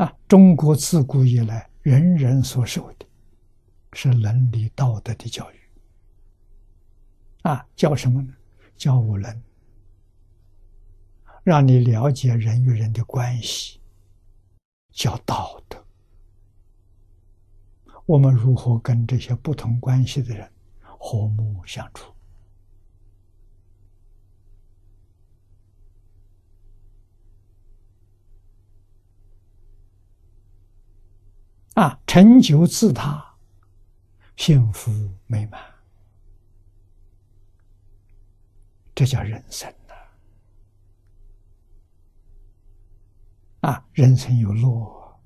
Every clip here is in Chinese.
啊，中国自古以来人人所受的是伦理道德的教育。啊，教什么呢？教五伦，让你了解人与人的关系，教道德。我们如何跟这些不同关系的人和睦相处？啊，成就自他，幸福美满，这叫人生呐！啊，人生有乐，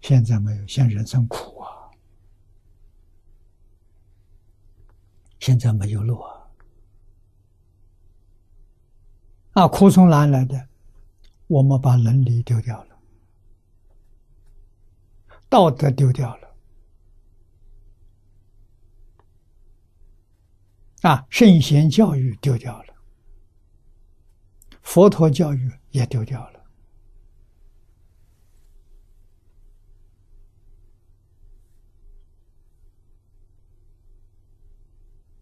现在没有，现在人生苦啊！现在没有乐啊，苦从哪来的？我们把伦理丢掉了。道德丢掉了，啊，圣贤教育丢掉了，佛陀教育也丢掉了，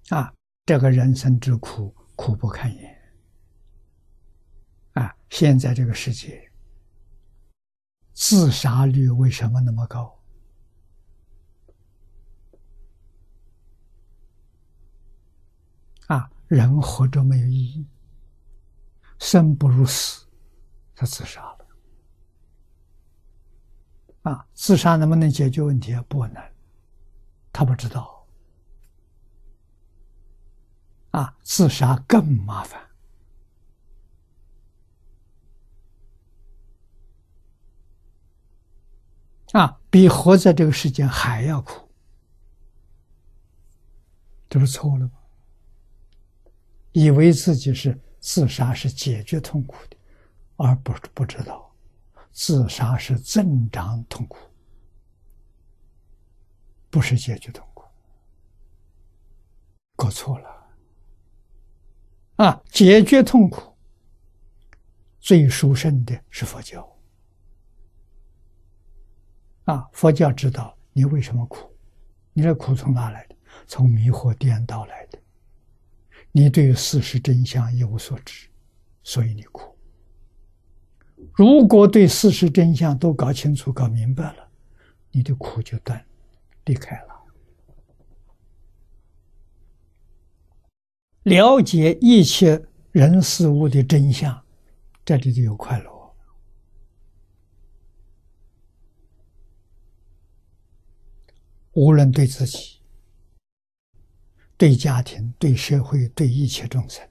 啊，这个人生之苦，苦不堪言，啊，现在这个世界。自杀率为什么那么高？啊，人活着没有意义，生不如死，他自杀了。啊，自杀能不能解决问题？不能，他不知道。啊，自杀更麻烦。啊，比活在这个世间还要苦，这不错了吗？以为自己是自杀是解决痛苦的，而不不知道自杀是增长痛苦，不是解决痛苦，搞错了。啊，解决痛苦最殊胜的是佛教。啊！佛教知道你为什么苦，你的苦从哪来的？从迷惑颠倒来的。你对于事实真相一无所知，所以你苦。如果对事实真相都搞清楚、搞明白了，你的苦就断，离开了。了解一切人事物的真相，这里就有快乐。无论对自己、对家庭、对社会、对一切众生，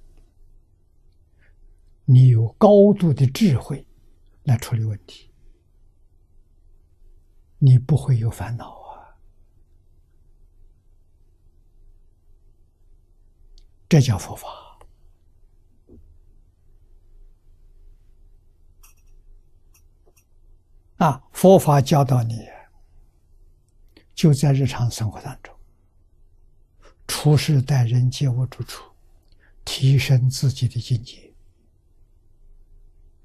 你有高度的智慧来处理问题，你不会有烦恼啊！这叫佛法啊！佛法教导你。就在日常生活当中，处事待人接物之处，提升自己的境界。